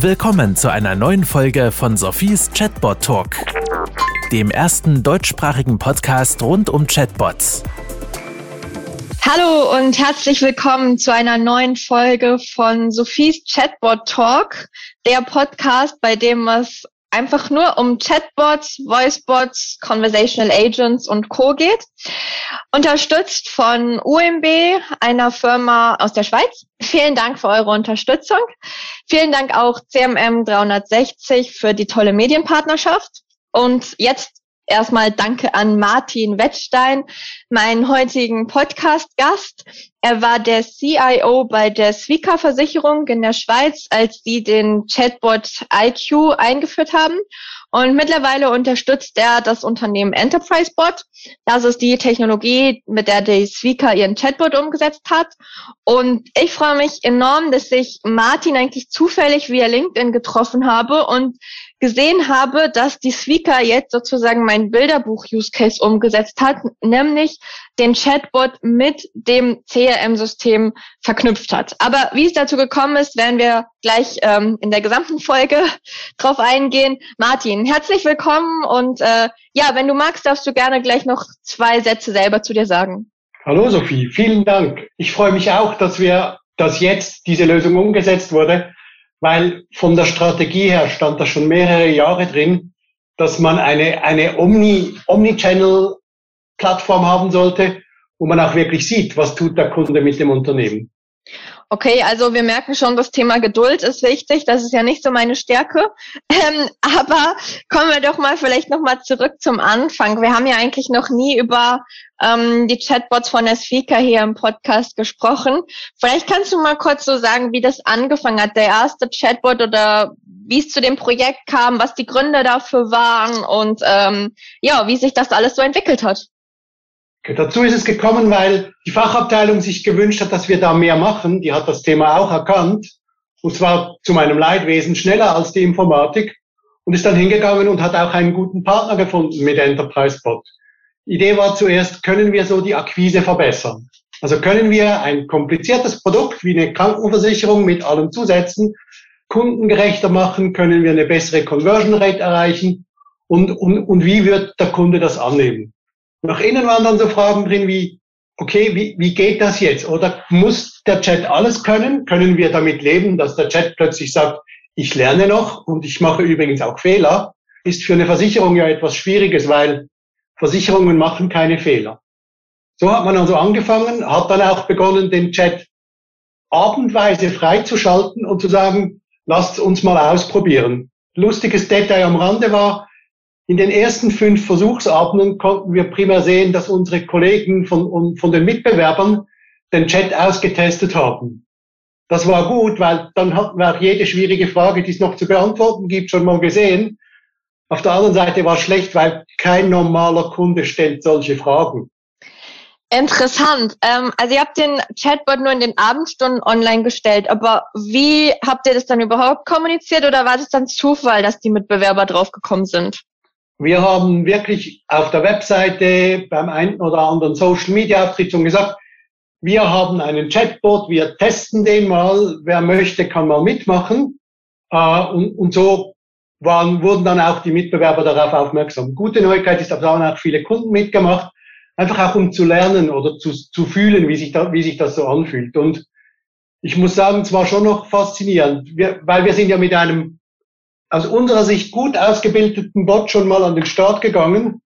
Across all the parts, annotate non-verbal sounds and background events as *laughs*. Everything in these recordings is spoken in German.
Willkommen zu einer neuen Folge von Sophies Chatbot Talk, dem ersten deutschsprachigen Podcast rund um Chatbots. Hallo und herzlich willkommen zu einer neuen Folge von Sophies Chatbot Talk, der Podcast, bei dem es einfach nur um Chatbots, Voicebots, Conversational Agents und Co. geht. Unterstützt von UMB, einer Firma aus der Schweiz. Vielen Dank für eure Unterstützung. Vielen Dank auch CMM 360 für die tolle Medienpartnerschaft. Und jetzt erstmal danke an Martin Wettstein, meinen heutigen Podcast-Gast. Er war der CIO bei der Swika Versicherung in der Schweiz, als sie den Chatbot IQ eingeführt haben. Und mittlerweile unterstützt er das Unternehmen EnterpriseBot. Das ist die Technologie, mit der die Swika ihren Chatbot umgesetzt hat. Und ich freue mich enorm, dass ich Martin eigentlich zufällig via LinkedIn getroffen habe und gesehen habe, dass die Swika jetzt sozusagen mein Bilderbuch-Use-Case umgesetzt hat, nämlich den Chatbot mit dem CRM-System verknüpft hat. Aber wie es dazu gekommen ist, werden wir gleich ähm, in der gesamten Folge *laughs* drauf eingehen. Martin, herzlich willkommen und äh, ja, wenn du magst, darfst du gerne gleich noch zwei Sätze selber zu dir sagen. Hallo Sophie, vielen Dank. Ich freue mich auch, dass wir, dass jetzt diese Lösung umgesetzt wurde weil von der Strategie her stand da schon mehrere Jahre drin, dass man eine, eine Omni, Omni-Channel-Plattform haben sollte, wo man auch wirklich sieht, was tut der Kunde mit dem Unternehmen. Okay, also wir merken schon, das Thema Geduld ist wichtig. Das ist ja nicht so meine Stärke. Ähm, aber kommen wir doch mal vielleicht noch mal zurück zum Anfang. Wir haben ja eigentlich noch nie über ähm, die Chatbots von der Speaker hier im Podcast gesprochen. Vielleicht kannst du mal kurz so sagen, wie das angefangen hat, der erste Chatbot oder wie es zu dem Projekt kam, was die Gründe dafür waren und ähm, ja, wie sich das alles so entwickelt hat. Dazu ist es gekommen, weil die Fachabteilung sich gewünscht hat, dass wir da mehr machen. Die hat das Thema auch erkannt. Und zwar zu meinem Leidwesen schneller als die Informatik. Und ist dann hingegangen und hat auch einen guten Partner gefunden mit Enterprise Bot. Die Idee war zuerst, können wir so die Akquise verbessern? Also können wir ein kompliziertes Produkt wie eine Krankenversicherung mit allen Zusätzen kundengerechter machen? Können wir eine bessere Conversion Rate erreichen? Und, und, und wie wird der Kunde das annehmen? Nach innen waren dann so Fragen drin wie, okay, wie, wie geht das jetzt? Oder muss der Chat alles können? Können wir damit leben, dass der Chat plötzlich sagt, ich lerne noch und ich mache übrigens auch Fehler? Ist für eine Versicherung ja etwas Schwieriges, weil Versicherungen machen keine Fehler. So hat man also angefangen, hat dann auch begonnen, den Chat abendweise freizuschalten und zu sagen, lasst uns mal ausprobieren. Lustiges Detail am Rande war, in den ersten fünf Versuchsabenden konnten wir primär sehen, dass unsere Kollegen von, von den Mitbewerbern den Chat ausgetestet haben. Das war gut, weil dann hatten wir auch jede schwierige Frage, die es noch zu beantworten gibt, schon mal gesehen. Auf der anderen Seite war es schlecht, weil kein normaler Kunde stellt solche Fragen. Interessant. Ähm, also ihr habt den Chatbot nur in den Abendstunden online gestellt, aber wie habt ihr das dann überhaupt kommuniziert oder war das dann Zufall, dass die Mitbewerber draufgekommen sind? Wir haben wirklich auf der Webseite beim einen oder anderen Social Media Auftritt schon gesagt, wir haben einen Chatbot, wir testen den mal, wer möchte, kann mal mitmachen. Äh, und, und so waren, wurden dann auch die Mitbewerber darauf aufmerksam. Gute Neuigkeit ist, aber haben auch viele Kunden mitgemacht, einfach auch um zu lernen oder zu, zu fühlen, wie sich, da, wie sich das so anfühlt. Und ich muss sagen, es war schon noch faszinierend, wir, weil wir sind ja mit einem aus unserer Sicht gut ausgebildeten Bot schon mal an den Start gegangen,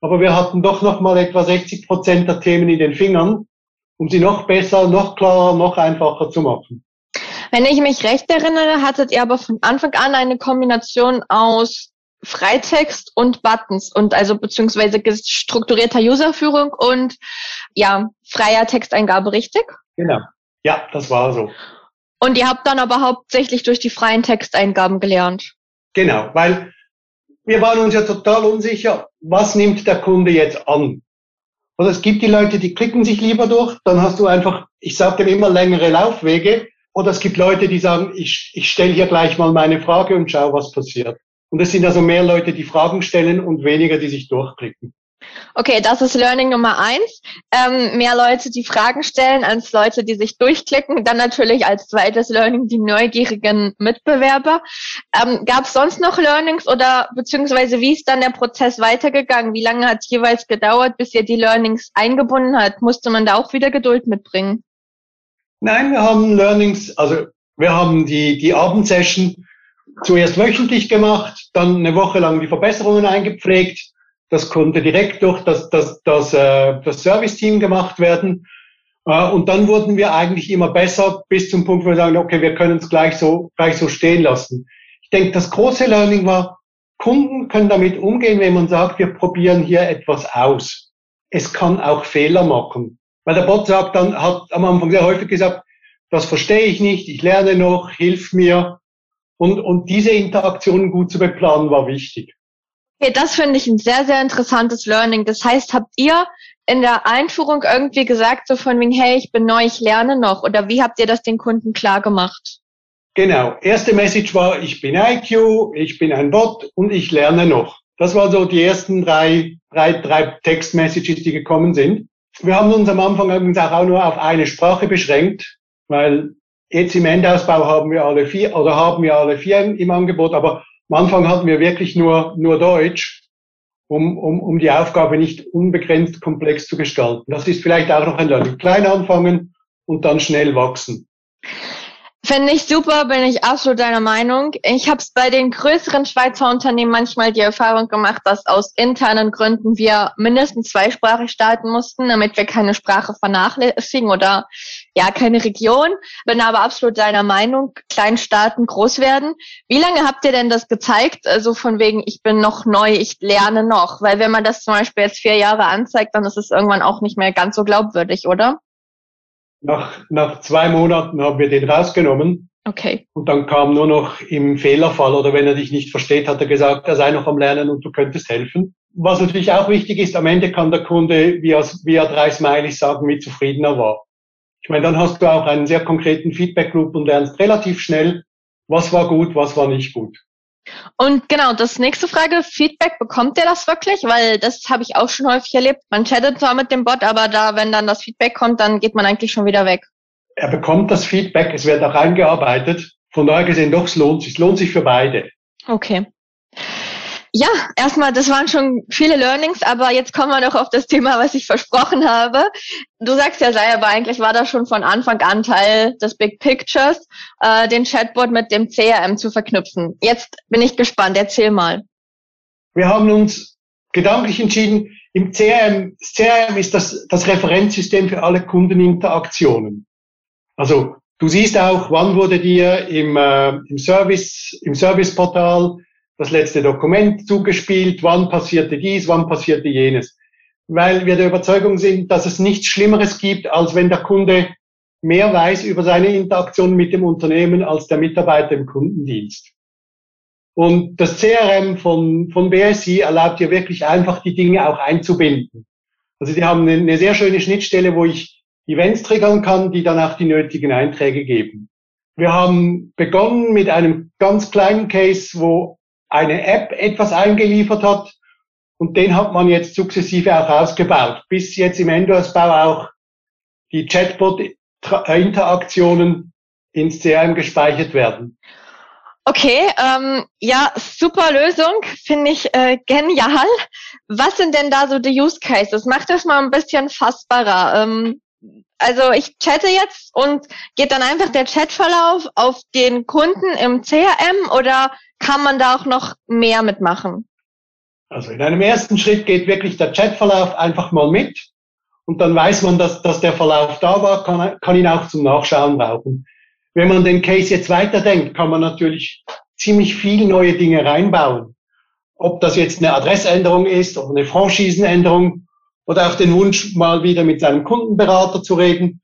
aber wir hatten doch noch mal etwa 60 Prozent der Themen in den Fingern, um sie noch besser, noch klarer, noch einfacher zu machen. Wenn ich mich recht erinnere, hattet ihr aber von Anfang an eine Kombination aus Freitext und Buttons und also beziehungsweise strukturierter Userführung und ja, freier Texteingabe, richtig? Genau. Ja, das war so. Und ihr habt dann aber hauptsächlich durch die freien Texteingaben gelernt. Genau, weil wir waren uns ja total unsicher, was nimmt der Kunde jetzt an. Und es gibt die Leute, die klicken sich lieber durch, dann hast du einfach, ich sage dem immer längere Laufwege. Oder es gibt Leute, die sagen, ich, ich stelle hier gleich mal meine Frage und schau, was passiert. Und es sind also mehr Leute, die Fragen stellen und weniger, die sich durchklicken. Okay, das ist Learning Nummer eins. Ähm, mehr Leute, die Fragen stellen, als Leute, die sich durchklicken. Dann natürlich als zweites Learning die neugierigen Mitbewerber. Ähm, Gab es sonst noch Learnings oder beziehungsweise wie ist dann der Prozess weitergegangen? Wie lange hat es jeweils gedauert, bis ihr die Learnings eingebunden hat? Musste man da auch wieder Geduld mitbringen? Nein, wir haben Learnings, also wir haben die, die Abendsession zuerst wöchentlich gemacht, dann eine Woche lang die Verbesserungen eingepflegt das konnte direkt durch das, das, das, äh, das Service-Team gemacht werden. Äh, und dann wurden wir eigentlich immer besser bis zum Punkt, wo wir sagen, okay, wir können es gleich so, gleich so stehen lassen. Ich denke, das große Learning war, Kunden können damit umgehen, wenn man sagt, wir probieren hier etwas aus. Es kann auch Fehler machen. Weil der Bot sagt dann, hat am Anfang sehr häufig gesagt, das verstehe ich nicht, ich lerne noch, hilf mir. Und, und diese Interaktionen gut zu beplanen war wichtig. Okay, das finde ich ein sehr, sehr interessantes Learning. Das heißt, habt ihr in der Einführung irgendwie gesagt, so von wegen, hey, ich bin neu, ich lerne noch? Oder wie habt ihr das den Kunden klar gemacht? Genau. Erste Message war, ich bin IQ, ich bin ein Bot und ich lerne noch. Das waren so die ersten drei, drei, drei Textmessages, die gekommen sind. Wir haben uns am Anfang übrigens auch nur auf eine Sprache beschränkt, weil jetzt im Endausbau haben wir alle vier oder haben wir alle vier im Angebot, aber am Anfang hatten wir wirklich nur, nur Deutsch, um, um, um die Aufgabe nicht unbegrenzt komplex zu gestalten. Das ist vielleicht auch noch ein Learning. Klein anfangen und dann schnell wachsen. Finde ich super, bin ich absolut deiner Meinung. Ich habe es bei den größeren Schweizer Unternehmen manchmal die Erfahrung gemacht, dass aus internen Gründen wir mindestens zweisprachig starten mussten, damit wir keine Sprache vernachlässigen oder ja, keine Region. Bin aber absolut deiner Meinung, klein starten, groß werden. Wie lange habt ihr denn das gezeigt? Also von wegen, ich bin noch neu, ich lerne noch. Weil wenn man das zum Beispiel jetzt vier Jahre anzeigt, dann ist es irgendwann auch nicht mehr ganz so glaubwürdig, oder? Nach, nach zwei Monaten haben wir den rausgenommen. Okay. Und dann kam nur noch im Fehlerfall oder wenn er dich nicht versteht, hat er gesagt, er sei noch am Lernen und du könntest helfen. Was natürlich auch wichtig ist, am Ende kann der Kunde via, via drei Smileys sagen, wie zufrieden er war. Ich meine, dann hast du auch einen sehr konkreten Feedback Loop und lernst relativ schnell, was war gut, was war nicht gut. Und genau, das nächste Frage, Feedback, bekommt ihr das wirklich? Weil das habe ich auch schon häufig erlebt. Man chattet zwar mit dem Bot, aber da, wenn dann das Feedback kommt, dann geht man eigentlich schon wieder weg. Er bekommt das Feedback, es wird auch eingearbeitet. Von daher gesehen, doch, es lohnt sich. Es lohnt sich für beide. Okay. Ja, erstmal, das waren schon viele Learnings, aber jetzt kommen wir noch auf das Thema, was ich versprochen habe. Du sagst ja selber, eigentlich war das schon von Anfang an Teil des Big Pictures, äh, den Chatbot mit dem CRM zu verknüpfen. Jetzt bin ich gespannt, erzähl mal. Wir haben uns gedanklich entschieden, im CRM, CRM ist das, das Referenzsystem für alle Kundeninteraktionen. Also du siehst auch, wann wurde dir im, äh, im Service, im Serviceportal das letzte Dokument zugespielt, wann passierte dies, wann passierte jenes. Weil wir der Überzeugung sind, dass es nichts Schlimmeres gibt, als wenn der Kunde mehr weiß über seine Interaktion mit dem Unternehmen als der Mitarbeiter im Kundendienst. Und das CRM von, von BSI erlaubt dir wirklich einfach die Dinge auch einzubinden. Also die haben eine sehr schöne Schnittstelle, wo ich Events triggern kann, die dann auch die nötigen Einträge geben. Wir haben begonnen mit einem ganz kleinen Case, wo eine App etwas eingeliefert hat und den hat man jetzt sukzessive auch ausgebaut, bis jetzt im Endorsbau auch die Chatbot-Interaktionen ins CRM gespeichert werden. Okay, ähm, ja, super Lösung, finde ich äh, genial. Was sind denn da so die Use Cases? Mach das mal ein bisschen fassbarer. Ähm, also ich chatte jetzt und geht dann einfach der Chatverlauf auf den Kunden im CRM oder kann man da auch noch mehr mitmachen? Also in einem ersten Schritt geht wirklich der Chatverlauf einfach mal mit und dann weiß man, dass, dass der Verlauf da war, kann, kann ihn auch zum Nachschauen brauchen. Wenn man den Case jetzt weiterdenkt, kann man natürlich ziemlich viel neue Dinge reinbauen. Ob das jetzt eine Adressänderung ist oder eine Franchisenänderung oder auch den Wunsch, mal wieder mit seinem Kundenberater zu reden.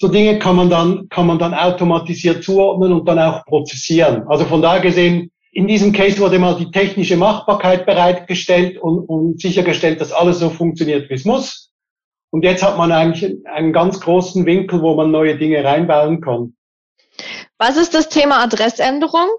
So Dinge kann man dann, kann man dann automatisiert zuordnen und dann auch prozessieren. Also von daher gesehen, in diesem Case wurde mal die technische Machbarkeit bereitgestellt und, und sichergestellt, dass alles so funktioniert, wie es muss. Und jetzt hat man eigentlich einen ganz großen Winkel, wo man neue Dinge reinbauen kann. Was ist das Thema Adressänderung?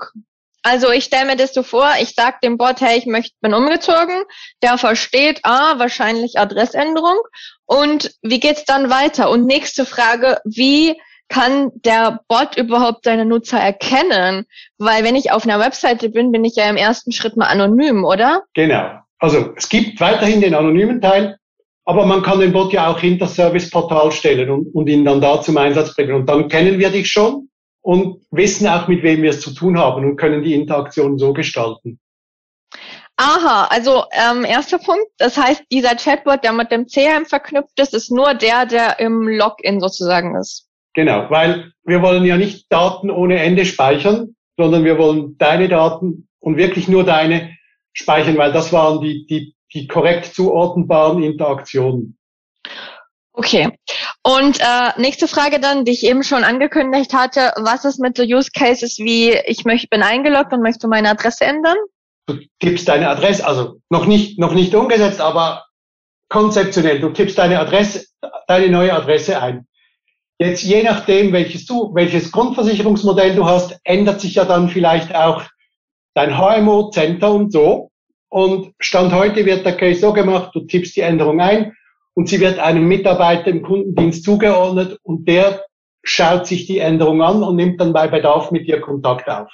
Also ich stelle mir das so vor, ich sage dem Bot, hey, ich möchte, bin umgezogen, der versteht, ah, wahrscheinlich Adressänderung. Und wie geht's dann weiter? Und nächste Frage, wie kann der Bot überhaupt seine Nutzer erkennen? Weil wenn ich auf einer Webseite bin, bin ich ja im ersten Schritt mal anonym, oder? Genau. Also es gibt weiterhin den anonymen Teil, aber man kann den Bot ja auch hinter Serviceportal stellen und, und ihn dann da zum Einsatz bringen. Und dann kennen wir dich schon und wissen auch, mit wem wir es zu tun haben und können die Interaktion so gestalten. Aha, also ähm, erster Punkt, das heißt, dieser Chatbot, der mit dem CRM verknüpft ist, ist nur der, der im Login sozusagen ist. Genau, weil wir wollen ja nicht Daten ohne Ende speichern, sondern wir wollen deine Daten und wirklich nur deine speichern, weil das waren die, die, die korrekt zuordnenbaren Interaktionen. Okay. Und äh, nächste Frage dann, die ich eben schon angekündigt hatte, was ist mit so Use Cases wie ich möchte, bin eingeloggt und möchte meine Adresse ändern? Du tippst deine Adresse, also noch nicht, noch nicht umgesetzt, aber konzeptionell. Du tippst deine Adresse, deine neue Adresse ein. Jetzt je nachdem, welches du, welches Grundversicherungsmodell du hast, ändert sich ja dann vielleicht auch dein HMO, Center und so. Und Stand heute wird der Case so gemacht, du tippst die Änderung ein und sie wird einem Mitarbeiter im Kundendienst zugeordnet und der schaut sich die Änderung an und nimmt dann bei Bedarf mit dir Kontakt auf.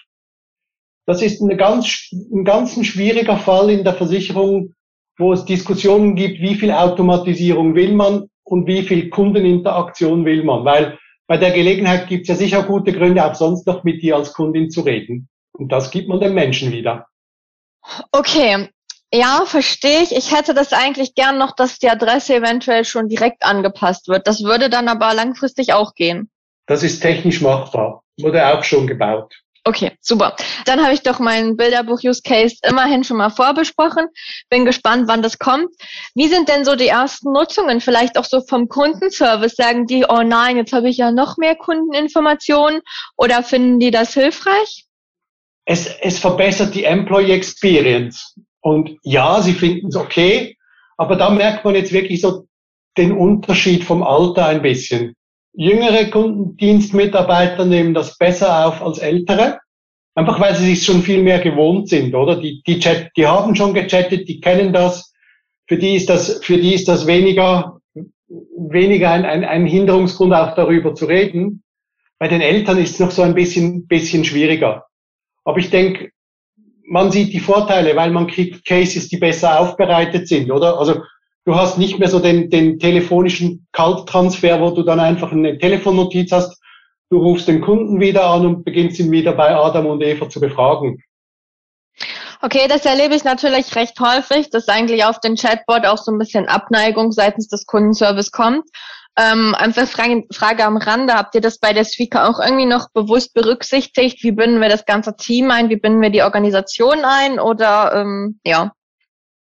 Das ist eine ganz, ein ganz schwieriger Fall in der Versicherung, wo es Diskussionen gibt, wie viel Automatisierung will man und wie viel Kundeninteraktion will man. Weil bei der Gelegenheit gibt es ja sicher gute Gründe, auch sonst noch mit dir als Kundin zu reden. Und das gibt man den Menschen wieder. Okay, ja, verstehe ich. Ich hätte das eigentlich gern noch, dass die Adresse eventuell schon direkt angepasst wird. Das würde dann aber langfristig auch gehen. Das ist technisch machbar. Wurde auch schon gebaut. Okay, super. Dann habe ich doch meinen Bilderbuch-Use-Case immerhin schon mal vorbesprochen. Bin gespannt, wann das kommt. Wie sind denn so die ersten Nutzungen? Vielleicht auch so vom Kundenservice? Sagen die, oh nein, jetzt habe ich ja noch mehr Kundeninformationen oder finden die das hilfreich? Es, es verbessert die Employee Experience. Und ja, sie finden es okay, aber da merkt man jetzt wirklich so den Unterschied vom Alter ein bisschen. Jüngere Kundendienstmitarbeiter nehmen das besser auf als ältere. Einfach weil sie sich schon viel mehr gewohnt sind, oder? Die, die, Chat, die haben schon gechattet, die kennen das. Für die ist das, für die ist das weniger, weniger ein, ein, ein Hinderungsgrund, auch darüber zu reden. Bei den Eltern ist es noch so ein bisschen, bisschen schwieriger. Aber ich denke, man sieht die Vorteile, weil man kriegt Cases, die besser aufbereitet sind, oder? Also du hast nicht mehr so den, den telefonischen Kalttransfer, wo du dann einfach eine Telefonnotiz hast. Du rufst den Kunden wieder an und beginnst ihn wieder bei Adam und Eva zu befragen. Okay, das erlebe ich natürlich recht häufig, dass eigentlich auf den Chatbot auch so ein bisschen Abneigung seitens des Kundenservice kommt. Ähm, einfach Frage, Frage am Rande, habt ihr das bei der Speaker auch irgendwie noch bewusst berücksichtigt? Wie binden wir das ganze Team ein? Wie binden wir die Organisation ein? Oder ähm, ja?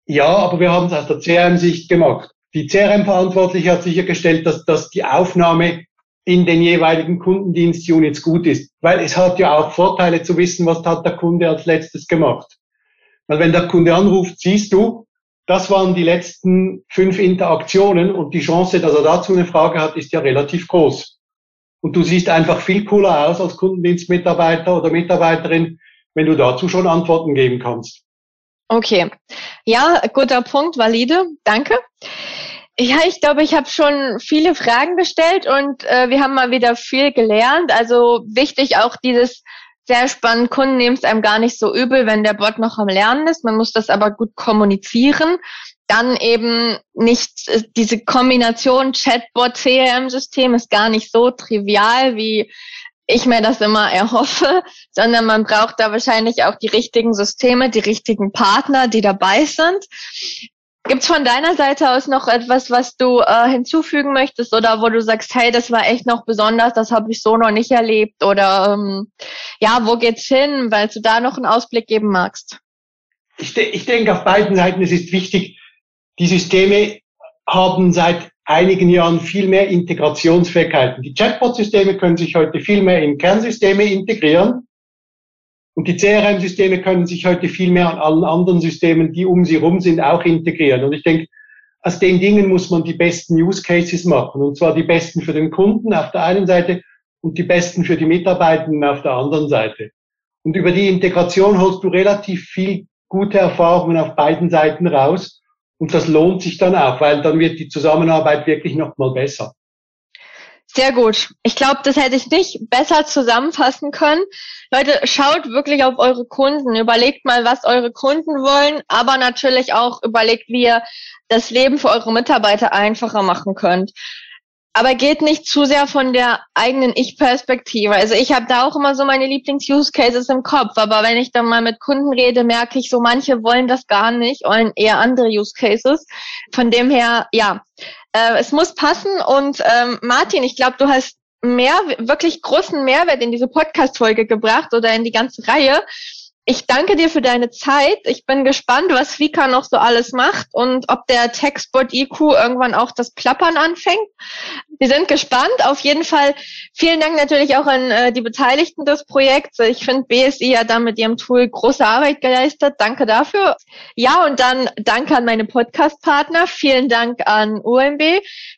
Ja, aber wir haben es aus der CRM-Sicht gemacht. Die CRM-Verantwortliche hat sichergestellt, dass, dass die Aufnahme in den jeweiligen Kundendienstunits gut ist. Weil es hat ja auch Vorteile zu wissen, was hat der Kunde als letztes gemacht. Weil wenn der Kunde anruft, siehst du, das waren die letzten fünf Interaktionen und die Chance, dass er dazu eine Frage hat, ist ja relativ groß. Und du siehst einfach viel cooler aus als Kundendienstmitarbeiter oder Mitarbeiterin, wenn du dazu schon Antworten geben kannst. Okay. Ja, guter Punkt, valide. Danke. Ja, ich glaube, ich habe schon viele Fragen gestellt und äh, wir haben mal wieder viel gelernt. Also wichtig auch dieses sehr spannend. Kunden nehmen es einem gar nicht so übel, wenn der Bot noch am Lernen ist. Man muss das aber gut kommunizieren. Dann eben nicht äh, diese Kombination Chatbot-CRM-System ist gar nicht so trivial, wie ich mir das immer erhoffe, sondern man braucht da wahrscheinlich auch die richtigen Systeme, die richtigen Partner, die dabei sind. Gibt's von deiner Seite aus noch etwas, was du äh, hinzufügen möchtest oder wo du sagst, hey, das war echt noch besonders, das habe ich so noch nicht erlebt oder ähm, ja, wo geht's hin, weil du da noch einen Ausblick geben magst? Ich, de ich denke auf beiden Seiten, es ist wichtig, die Systeme haben seit einigen Jahren viel mehr Integrationsfähigkeiten. Die Chatbot-Systeme können sich heute viel mehr in Kernsysteme integrieren und die CRM-Systeme können sich heute viel mehr an allen anderen Systemen, die um sie rum sind, auch integrieren. Und ich denke, aus den Dingen muss man die besten Use Cases machen. Und zwar die besten für den Kunden auf der einen Seite und die besten für die Mitarbeitenden auf der anderen Seite. Und über die Integration holst du relativ viel gute Erfahrungen auf beiden Seiten raus. Und das lohnt sich dann auch, weil dann wird die Zusammenarbeit wirklich nochmal besser. Sehr gut. Ich glaube, das hätte ich nicht besser zusammenfassen können. Leute, schaut wirklich auf eure Kunden. Überlegt mal, was eure Kunden wollen, aber natürlich auch überlegt, wie ihr das Leben für eure Mitarbeiter einfacher machen könnt aber geht nicht zu sehr von der eigenen Ich-Perspektive. Also ich habe da auch immer so meine Lieblings-Use-Cases im Kopf, aber wenn ich dann mal mit Kunden rede, merke ich so, manche wollen das gar nicht, wollen eher andere Use-Cases. Von dem her, ja, äh, es muss passen. Und ähm, Martin, ich glaube, du hast mehr, wirklich großen Mehrwert in diese Podcast-Folge gebracht oder in die ganze Reihe. Ich danke dir für deine Zeit. Ich bin gespannt, was Fika noch so alles macht und ob der Textbot IQ irgendwann auch das Plappern anfängt. Wir sind gespannt. Auf jeden Fall vielen Dank natürlich auch an äh, die Beteiligten des Projekts. Ich finde, BSI hat da mit ihrem Tool große Arbeit geleistet. Danke dafür. Ja, und dann danke an meine Podcast-Partner. Vielen Dank an UMB.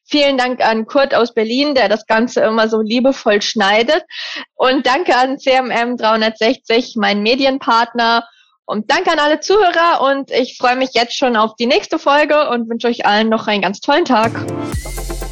Vielen Dank an Kurt aus Berlin, der das Ganze immer so liebevoll schneidet. Und danke an CMM 360, mein Medienpartner. Und danke an alle Zuhörer und ich freue mich jetzt schon auf die nächste Folge und wünsche euch allen noch einen ganz tollen Tag.